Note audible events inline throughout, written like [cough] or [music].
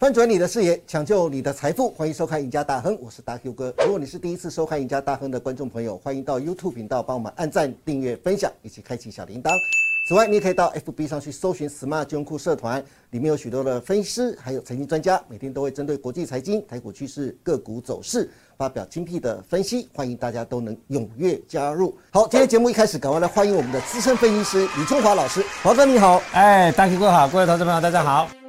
翻转你的视野，抢救你的财富，欢迎收看《赢家大亨》，我是大 Q 哥。如果你是第一次收看《赢家大亨》的观众朋友，欢迎到 YouTube 频道帮我们按赞、订阅、分享，以及开启小铃铛。此外，你也可以到 FB 上去搜寻 “Smart 金融库社团”，里面有许多的分析师，还有财经专家，每天都会针对国际财经、台股趋势、个股走势发表精辟的分析，欢迎大家都能踊跃加入。好，今天节目一开始，赶快来欢迎我们的资深分析师李春华老师，华哥你好。哎，大 Q 哥好，各位投资朋友大家好。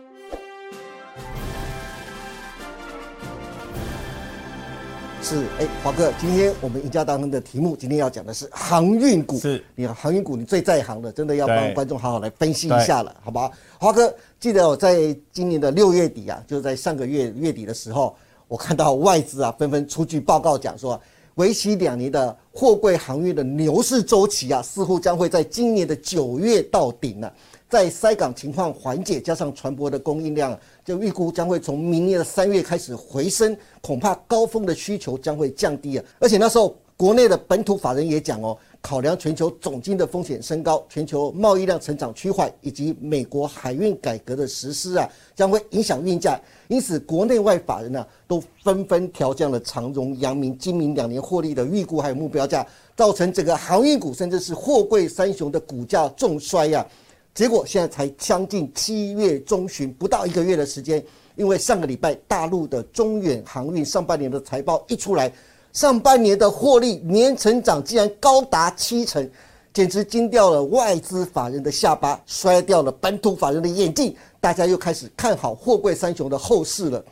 是，哎，华哥，今天我们赢家当中的题目，今天要讲的是航运股。是，你看航运股，你最在行的，真的要帮观众好好来分析一下了，好不好？华哥，记得我在今年的六月底啊，就在上个月月底的时候，我看到外资啊纷纷出具报告讲说，为期两年的货柜航运的牛市周期啊，似乎将会在今年的九月到顶了。在塞港情况缓解，加上船舶的供应量，就预估将会从明年的三月开始回升，恐怕高峰的需求将会降低啊。而且那时候国内的本土法人也讲哦，考量全球总金的风险升高，全球贸易量成长趋缓，以及美国海运改革的实施啊，将会影响运价。因此，国内外法人呢、都纷纷调降了长荣、阳明、金明两年获利的预估还有目标价，造成整个航运股甚至是货柜三雄的股价重衰呀、结果现在才将近七月中旬，不到一个月的时间，因为上个礼拜大陆的中远航运上半年的财报一出来，上半年的获利年成长竟然高达七成，简直惊掉了外资法人的下巴，摔掉了本土法人的眼镜，大家又开始看好货柜三雄的后市了。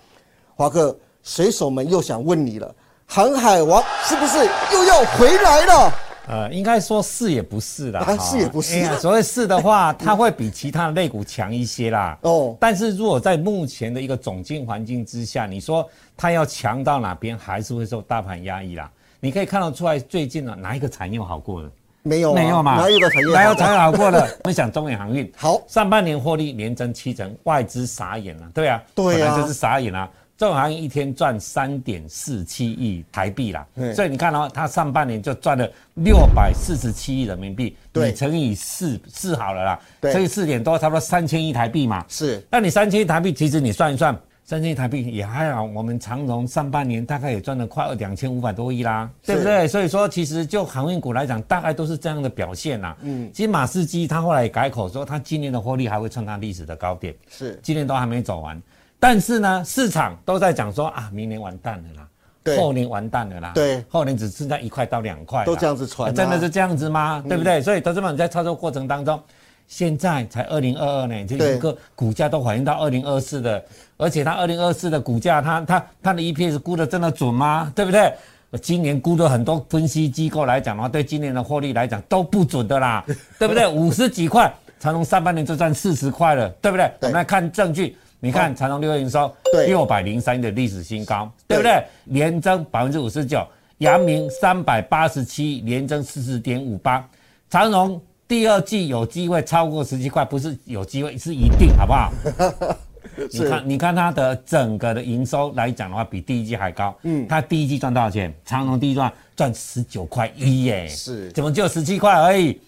华哥，水手们又想问你了，航海王是不是又要回来了？呃，应该说是也不是啦，是也不是所谓是的话，它会比其他的类股强一些啦。哦但是如果在目前的一个总经环境之下，你说它要强到哪边，还是会受大盘压抑啦。你可以看得出来，最近呢哪一个产业好过了？没有、啊，没有嘛？哪有个产业？哪有产业好过的？[laughs] 我们想中远航运，好上半年获利连增七成，外资傻眼了，对啊，对啊本来就是傻眼啊。中远航运一天赚三点四七亿台币啦，所以你看哦，它上半年就赚了六百四十七亿人民币，对你乘以四四好了啦，对乘以四点多，差不多三千亿台币嘛。是那你三千亿台币，其实你算一算，三千亿台币也还好。我们长荣上半年大概也赚了快两千五百多亿啦，是对不对？所以说，其实就航运股来讲，大概都是这样的表现啦。嗯，其实马士基他后来也改口说，他今年的获利还会创他历史的高点，是，今年都还没走完。但是呢，市场都在讲说啊，明年完蛋了啦。对后年完蛋了啦，对后年只剩下一块到两块，都这样子传啊真的是这样子吗？对不对？所以投资者在操作过程当中，现在才二零二二年，这对一个股价都反映到二零二四的，而且它二零二四的股价，它它它的 EPS 估的真的准吗？对不对？今年估的很多分析机构来讲的话，对今年的获利来讲都不准的啦，[laughs] 对不对？五十几块，长隆上半年就赚四十块了，对不对？我们来看证据，你看长隆六月营收六百零三的历史新高，对对不对？连增百分之五十九，阳明三百八十七，连增四十点五八，长隆第二季有机会超过十七块，不是有机会，是一定，好不好？[laughs] 你看，你看它的整个的营收来讲的话，比第一季还高。嗯，它第一季赚多少钱？长隆第一季赚赚十九块一耶，是怎么就十七块而已？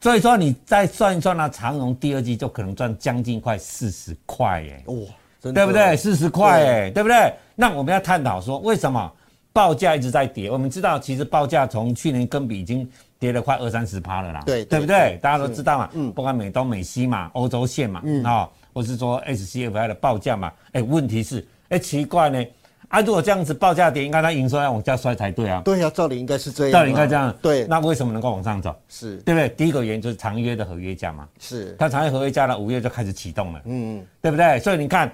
所以说你再算一算呢，长隆第二季就可能赚将近快四十块耶。哇，对不对？四十块耶，对不对？那我们要探讨说，为什么报价一直在跌？我们知道，其实报价从去年跟比已经跌了快二三十趴了啦，对对不对对？大家都知道嘛，嗯，不管美东、美西嘛，欧洲线嘛，嗯啊，或是说 SCFI 的报价嘛，哎，问题是，哎，奇怪呢，啊，如果这样子报价跌，应该它营收要往下摔才对啊，对啊、照理应该是这样，照理应该这样，对，那为什么能够往上走？是。对不对？第一个原因就是长约的合约价嘛，是，它长约合约价呢，五月就开始启动了，嗯，对不对？所以你看，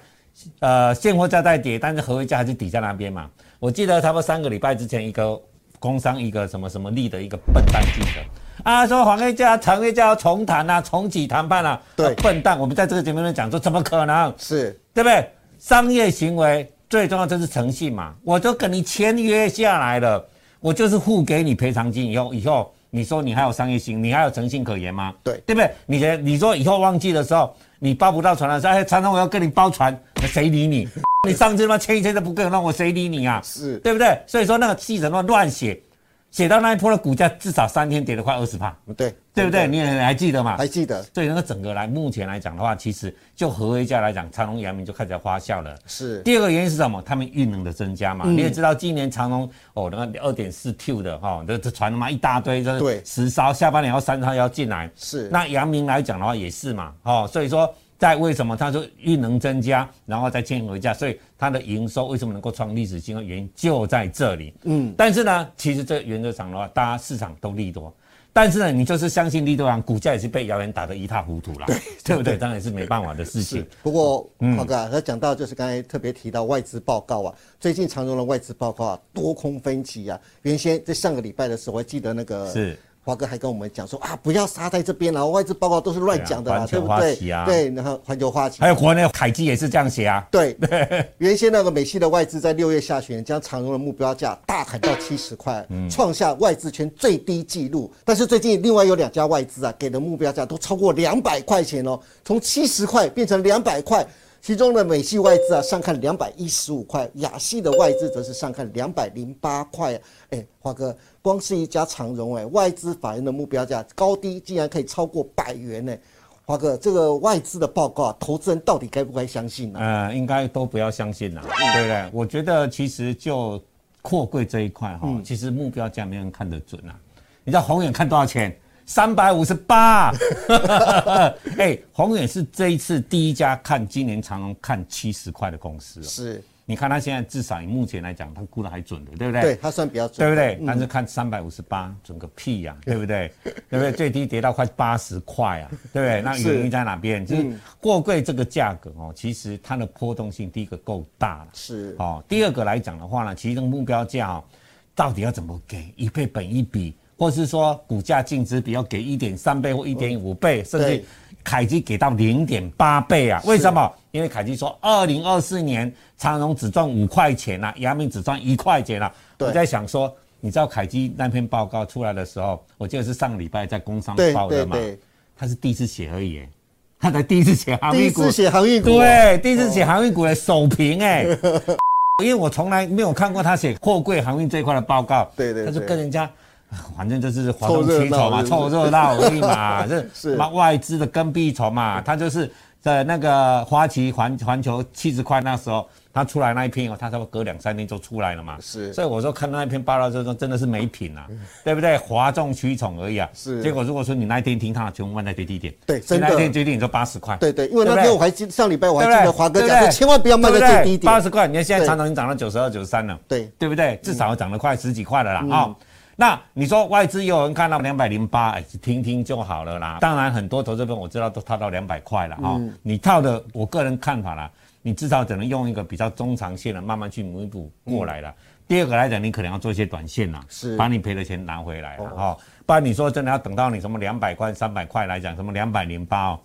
呃，现货价在跌，但是合约价还是抵在那边嘛。我记得差不多三个礼拜之前，一个工商一个什么什么利的一个笨蛋记者。啊，说黄约价、长约价要重谈啊，重启谈判啊，对。啊笨蛋，我们在这个节目里面讲说，怎么可能？是。对不对？商业行为最重要就是诚信嘛，我都跟你签约下来了，我就是付给你赔偿金以后，以后你说你还有商业性，你还有诚信可言吗？对对不对？你的你说以后忘记的时候，你包不到船的时候，哎，常常我要跟你包船，谁理你？[laughs] 你上次他妈签一签都不给我，那我谁理你啊？是对不对？所以说那个记者乱乱写，写到那一波的股价至少三天跌了快二十帕，对对不对？你也还记得吗？还记得。所以那个整个来目前来讲的话，其实就合约价来讲，长隆、阳明就开始发酵了。是。第二个原因是什么？他们运能的增加嘛。你也知道，今年长隆哦，那个二点四 Q 的哈，这这传他妈一大堆，对，十艘，下半年要三艘要进来。是。那阳明来讲的话也是嘛，哦，所以说。在为什么他说运能增加，然后再签合价，所以它的营收为什么能够创历史新高？原因就在这里。嗯，但是呢，其实这原则上的话，大家市场都利多，但是呢，你就是相信利多行，股价也是被谣言打得一塌糊涂了，对 [laughs] 对不对？当然是没办法的事情。不过，华哥，他讲到就是刚才特别提到外资报告啊，最近长荣的外资报告啊，多空分歧啊。原先在上个礼拜的时候，我记得那个是。华哥还跟我们讲说啊，不要杀在这边了，外资报告都是乱讲的啦，对不对？对，然后环球花旗，还有国内凯基也是这样写啊。对，[laughs] 原先那个美系的外资在六月下旬将长荣的目标价大砍到七十块，创下外资圈最低纪录。但是最近另外有两家外资啊，给的目标价都超过两百块钱哦，从七十块变成两百块。其中的美系外资啊上看两百一十五块，亚系的外资则是上看两百零八块。哎，华哥，光是一家长荣哎，外资法人的目标价高低竟然可以超过百元呢。华哥，这个外资的报告啊，投资人到底该不该相信呢？呃，应该都不要相信了，对不对？我觉得其实就货柜这一块哈，其实目标价没人看得准啊。你知道宏远看多少钱？三百五十八，[laughs] 哎，宏远是这一次第一家看今年长隆看七十块的公司。哦是，你看他现在至少以目前来讲，他估的还准的，对不对？对，他算比较准，对不对？但是看三百五十八，准个屁呀，[laughs] 对不对？对不对？最低跌到快八十块啊，对不对？[laughs] 那原因在哪边？就是货柜这个价格哦，其实它的波动性第一个够大了，是哦。第二个来讲的话呢，其实目标价哦，到底要怎么给？一倍本一比。或是说股价净值比要给一点三倍或一点五倍，甚至凯基给到零点八倍啊？为什么？因为凯基说二零二四年长荣只赚五块钱啊，阳明只赚一块钱啊。我在想说，你知道凯基那篇报告出来的时候，我记得是上礼拜在工商报的嘛，他是第一次写而已，他才第一次写航运股，第一次写航运股，对，第一次写航运股的首评哎，[laughs] 因为我从来没有看过他写货柜航运这一块的报告，对对，他就跟人家。反正就是哗众取宠嘛，凑热闹而已嘛，这 [laughs] 是外资的跟屁虫嘛。他就是在那个花旗环环球七十块那时候，他出来那一篇哦，他差不多隔两三天就出来了嘛。是，所以我说看到那篇报道之后，真的是没品啊，[laughs] 对不对？哗众取宠而已啊。是。结果如果说你那一天听他，全部万在最低点。对，真的。那天最低点就八十块。对对，因为那天我还记上礼拜我还记得华哥讲说，千万不要卖在最低点。八十块，你看现在常常已经涨到九十二、九十三了。对，对不对？至少涨了快十几块了啦啊。那你说外资有人看到两百零八，哎，听听就好了啦。当然，很多投资者我知道都套到两百块了哈。你套的，我个人看法啦，你至少只能用一个比较中长线的，慢慢去弥补过来了。第二个来讲，你可能要做一些短线啦，是把你赔的钱拿回来了哈。不然你说真的要等到你什么两百块、三百块来讲，什么两百零八哦。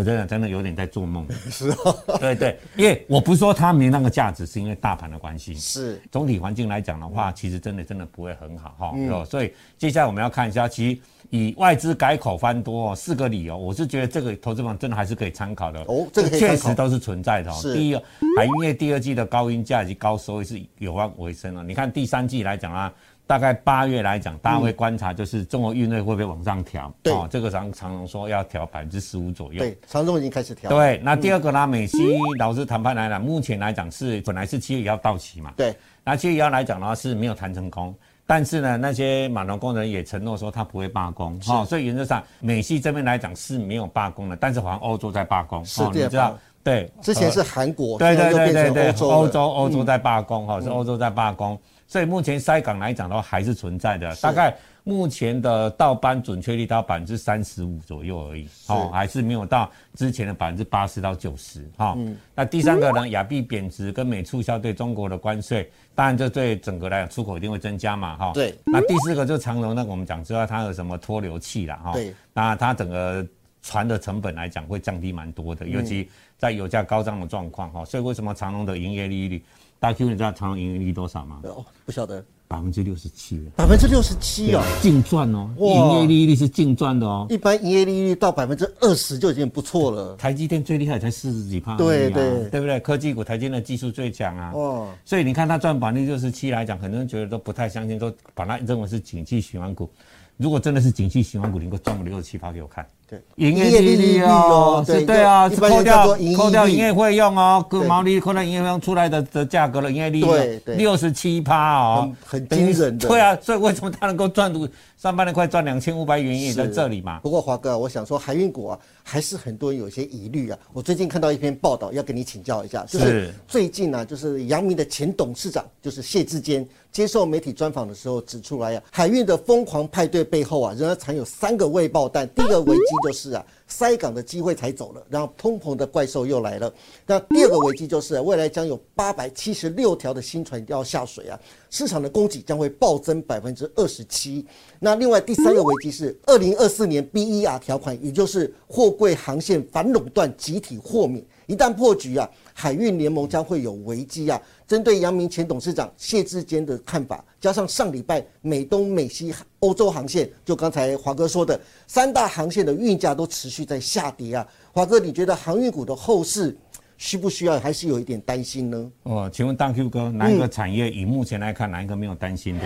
我真的真的有点在做梦，[laughs] 是啊，对对，因为我不是说它没那个价值，是因为大盘的关系，是。总体环境来讲的话，其实真的真的不会很好哈，嗯，所以接下来我们要看一下，其实以外资改口翻多四个理由，我是觉得这个投资方真的还是可以参考的。哦，这个确实都是存在的。第一个，海运业第二季的高音价以及高收益是有望回升了，你看第三季来讲啊。大概八月来讲，大家会观察，就是中国运费会不会往上调？对，这个长长荣说要调百分之十五左右。对，长荣已经开始调。对，那第二个呢？美西劳资谈判来了，目前来讲是本来是七月一号到期嘛。对，那七月一号来讲的话是没有谈成功，但是呢，那些码农工人也承诺说他不会罢工。哈，所以原则上美西这边来讲是没有罢工的，但是好像欧洲在罢工。是，你知道？对，之前是韩国，对对对对对，欧洲欧洲在罢工哈，是欧洲在罢工。所以目前塞港来讲的话，还是存在的。大概目前的倒班准确率到百分之三十五左右而已，哦，还是没有到之前的百分之八十到九十，哈。那第三个呢，亚币贬值跟美促销对中国的关税，当然这对整个来讲出口一定会增加嘛，哈。对。那第四个就是长荣，那我们讲知道它有什么脱硫器了，哈。对。那它整个船的成本来讲会降低蛮多的，尤其在油价高涨的状况，哈。所以为什么长隆的营业利率？大 Q，你知道长荣盈利率多少吗？哦，不晓得。百分之六十七，百分之六十七哦，净赚哦，营业利率是净赚的哦。一般营业利率到百分之二十就已经不错了。台积电最厉害才四十几趴，对对对不对？科技股台积电的技术最强啊。哦，所以你看它赚百分之六十七来讲，很多人觉得都不太相信，都把它认为是景气循环股。如果真的是景气循环股，你给我赚个六十七趴给我看。对，营业利率哦，对对啊，扣掉扣掉营业费用哦，各毛利扣掉营业费用出来的的价格了，营业利率六十七趴哦，很惊人的。对啊，所以为什么他能够赚度上半年快赚两千五百元也在这里嘛？不过华哥，我想说海运股啊，还是很多人有些疑虑啊。我最近看到一篇报道，要跟你请教一下，就是最近呢，就是杨明的前董事长就是谢志坚接受媒体专访的时候指出来呀，海运的疯狂派对背后啊，仍然藏有三个未爆弹。第一个危机就是啊。塞港的机会才走了，然后通膨的怪兽又来了。那第二个危机就是未来将有八百七十六条的新船要下水啊，市场的供给将会暴增百分之二十七。那另外第三个危机是二零二四年 BER 条款，也就是货柜航线反垄断集体豁免，一旦破局啊，海运联盟将会有危机啊。针对杨明前董事长谢志坚的看法，加上上礼拜美东美西欧洲航线，就刚才华哥说的三大航线的运价都持续在下跌啊。华哥，你觉得航运股的后市需不需要，还是有一点担心呢？哦，请问大 Q 哥，哪一个产业以目前来看，哪一个没有担心的？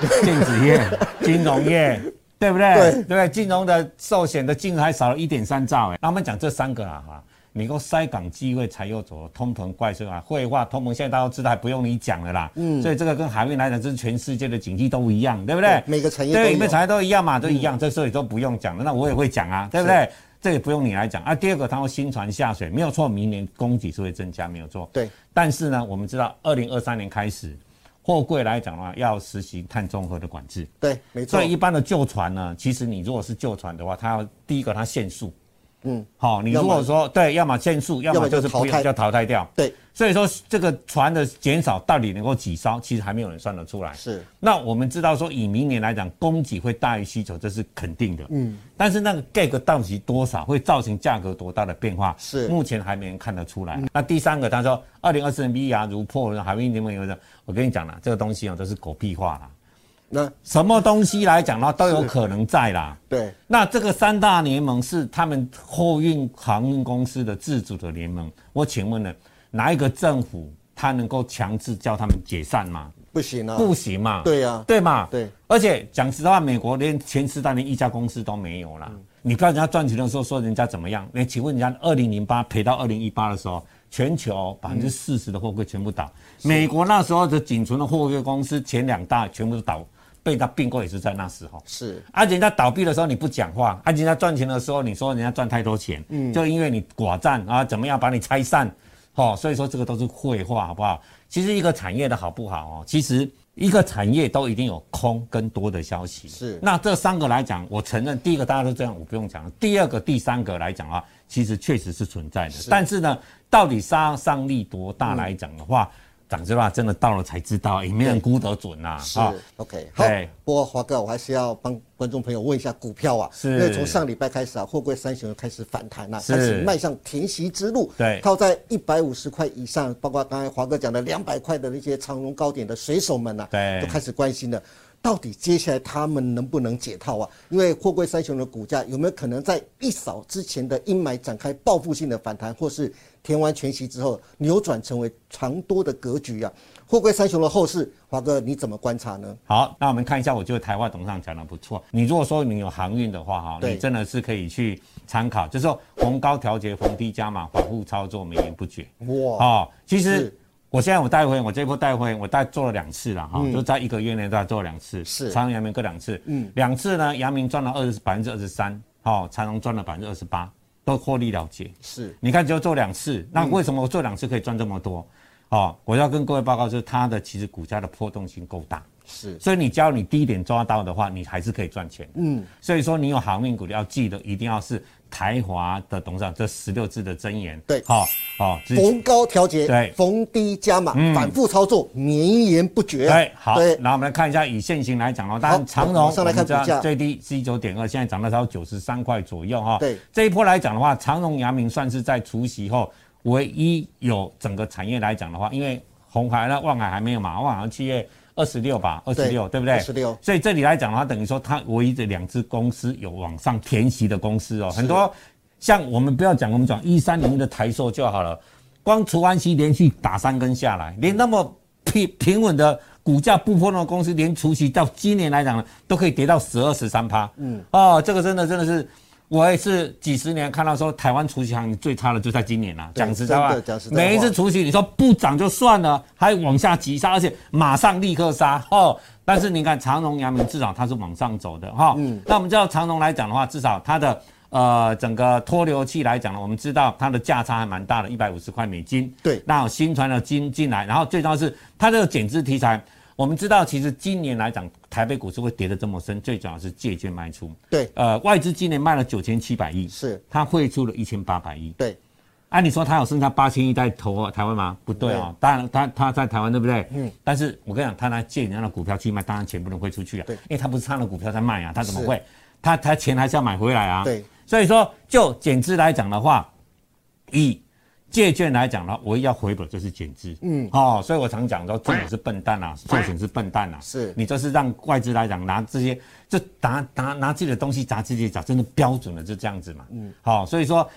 [laughs] 电子业、[laughs] 金融业，对不对？对对，金融的寿险的金额还少了一点三兆哎。那我们讲这三个啊哈。你够塞港机会才有走通膨怪兽啊，绘画通膨现在大家都知道，还不用你讲了啦。嗯，所以这个跟海运来讲，这是全世界的经济都一样，对不对？每个产业对，每个产业都一样嘛，都一样。这时候也都不用讲了，那我也会讲啊，对不对？这也不用你来讲啊。第二个，它会新船下水，没有错，明年供给是会增加，没有错。对。但是呢，我们知道，二零二三年开始，货柜来讲的话，要实行碳中和的管制。对，没错。所以一般的旧船呢，其实你如果是旧船的话，它要第一个它限速。嗯，好，你如果说对，要么限速，要么就是不要，就淘汰掉。对，所以说这个船的减少到底能够几艘，其实还没有人算得出来。是，那我们知道说以明年来讲，供给会大于需求，这是肯定的。嗯，但是那个价格到底多少，会造成价格多大的变化，是目前还没人看得出来。那第三个，他说二零二四年牙如破，海运联盟有的，我跟你讲了，这个东西啊都是狗屁话了。那什么东西来讲呢，都有可能在啦。对，那这个三大联盟是他们货运航运公司的自主的联盟。我请问呢，哪一个政府他能够强制叫他们解散吗？不行啊，不行嘛。对呀，对嘛。对。而且讲实话，美国连前十大连一家公司都没有啦。你不要人家赚钱的时候说人家怎么样？那请问人家二零零八赔到二零一八的时候，全球百分之四十的货柜全部倒。美国那时候的仅存的货柜公司前两大全部都倒。被他并购也是在那时候，是啊，人家倒闭的时候你不讲话，啊，人家赚钱的时候你说人家赚太多钱，嗯，就因为你寡占啊，怎么样把你拆散，哦，所以说这个都是废话，好不好？其实一个产业的好不好哦，其实一个产业都一定有空跟多的消息，是。那这三个来讲，我承认第一个大家都这样，我不用讲了。第二个、第三个来讲啊，其实确实是存在的，但是呢，到底杀伤力多大来讲的话？讲实话，真的到了才知道，也没人估得准呐。是，OK，好。不过华哥，我还是要帮观众朋友问一下股票啊，是。因为从上礼拜开始啊，货柜三雄开始反弹了，开始迈向填息之路。对，靠在一百五十块以上，包括刚才华哥讲的两百块的那些长荣高点的水手们呐，对，都开始关心了。到底接下来他们能不能解套啊？因为货柜三雄的股价有没有可能在一扫之前的阴霾，展开报复性的反弹，或是填完全息之后扭转成为长多的格局啊？货柜三雄的后市，华哥你怎么观察呢？好，那我们看一下，我觉得台湾董事长讲的不错。你如果说你有航运的话，哈，你真的是可以去参考，就是说逢高调节，逢低加码，反复操作，绵延不绝。哇，哦，其实。我现在我带回，我这波带回，我带做了两次了哈，就在一个月内再做了两次，是长荣、阳明各两次，嗯，两次呢，阳明赚了二十百分之二十三，好，长荣赚了百分之二十八，都获利了结。是，你看只有做两次，那为什么我做两次可以赚这么多？哦，我要跟各位报告，就是它的其实股价的波动性够大，是，所以你只要你低点抓到的话，你还是可以赚钱。嗯，所以说你有航运股要记得一定要是。台华的董事长这十六字的真言，对，好，好，逢高调节，对，逢低加码，反复操作，绵延不绝。对，好，对，然后我们来看一下以现行来讲哦，当然长荣上来看股价最低是一九点二，现在涨到超九十三块左右哈。对，这一波来讲的话，长荣、阳明算是在除夕后唯一有整个产业来讲的话，因为红海、那望海还没有嘛，望海企业。二十六吧，二十六对不对？二十六。所以这里来讲的话，等于说它唯一的两只公司有往上填息的公司哦，很多像我们不要讲，我们讲一三零一的台塑就好了，光除完息连续打三根下来，连那么平平稳的股价不波动的公司，连除息到今年来讲呢，都可以跌到十二十三趴。嗯，哦，这个真的真的是。我也是几十年看到说台湾储蓄行情最差的就在今年了，讲实在话，每一次储蓄你说不涨就算了，还往下急杀，而且马上立刻杀哦。但是你看长荣、阳明至少它是往上走的哈。嗯。那我们知道长荣来讲的话，至少它的呃整个脱硫器来讲呢，我们知道它的价差还蛮大的，一百五十块美金。对。那新传的金进来，然后最重要是它这个减资题材。我们知道，其实今年来讲，台北股市会跌得这么深，最主要是借券卖出。对，呃，外资今年卖了九千七百亿，是它汇出了一千八百亿。对，按理说它有剩下八千亿在投台湾吗？不对哦，当然它它在台湾对不对？嗯。但是我跟你讲，他拿借人家的股票去卖，当然钱不能汇出去啊。对，因为他不是他的股票在卖啊，他怎么会？他他钱还是要买回来啊。对。所以说，就减资来讲的话，以借券来讲呢，唯一要回本就是减资，嗯，哦，所以我常讲说，政府是笨蛋啊，做险是笨蛋啊，是。你就是让外资来讲拿这些，就拿拿拿自己的东西砸自己脚，真的标准的就这样子嘛，嗯，好，所以说。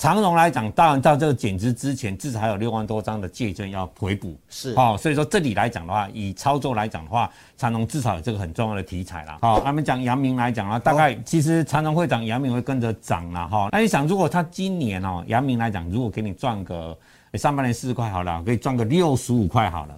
长荣来讲，当然到这个减资之前，至少还有六万多张的借券要回补，是哦，所以说这里来讲的话，以操作来讲的话，长荣至少有这个很重要的题材啦。好，他们讲阳明来讲啊，大概其实长荣会涨，阳明会跟着涨了哈。那你想，如果他今年哦，阳明来讲，如果给你赚个上半年四十块好了，可以赚个六十五块好了，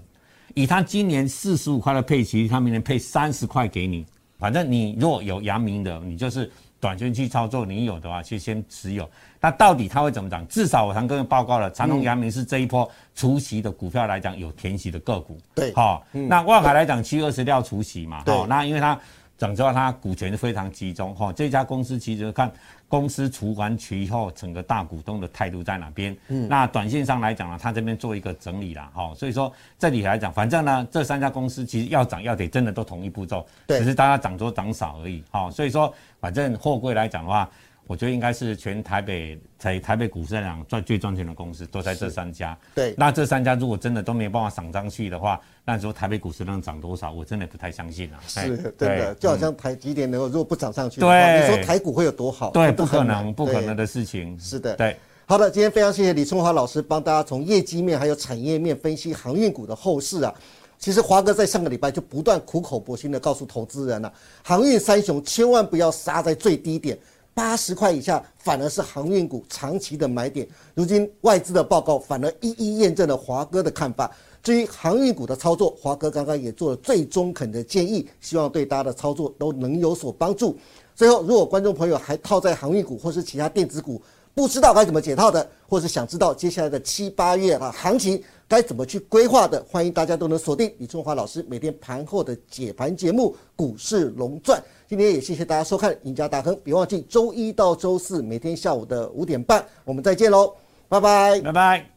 以他今年四十五块的配息，他明年配三十块给你，反正你若有阳明的，你就是。短线去操作，你有的话去先持有。那到底它会怎么涨？至少我常跟你报告了，长隆、阳明是这一波除息的股票来讲有填息的个股。对，好。那万海来讲，七月二十六除息嘛。好，那因为它讲实话，它股权是非常集中。哈，这家公司其实看公司除完期后，整个大股东的态度在哪边。嗯。那短线上来讲呢，它这边做一个整理了。哈，所以说这里来讲，反正呢，这三家公司其实要涨要跌，真的都同一步骤。对。只是大家涨多涨少而已。好，所以说。反正货柜来讲的话，我觉得应该是全台北在台北股市来讲赚最赚钱的公司都在这三家。对，那这三家如果真的都没有办法涨上去的话，那时候台北股市能涨多少，我真的不太相信啊。是，真的，就好像台积电能够如果不涨上去，对，你说台股会有多好？对，不可能，不可能的事情。是的，对。好的，今天非常谢谢李春华老师帮大家从业绩面还有产业面分析航运股的后市啊。其实华哥在上个礼拜就不断苦口婆心的告诉投资人了，航运三雄千万不要杀在最低点，八十块以下反而是航运股长期的买点。如今外资的报告反而一一验证了华哥的看法。至于航运股的操作，华哥刚刚也做了最中肯的建议，希望对大家的操作都能有所帮助。最后，如果观众朋友还套在航运股或是其他电子股，不知道该怎么解套的，或是想知道接下来的七八月啊行情。该怎么去规划的？欢迎大家都能锁定李春华老师每天盘后的解盘节目《股市龙钻》。今天也谢谢大家收看《赢家大亨》，别忘记周一到周四每天下午的五点半，我们再见喽，拜拜，拜拜。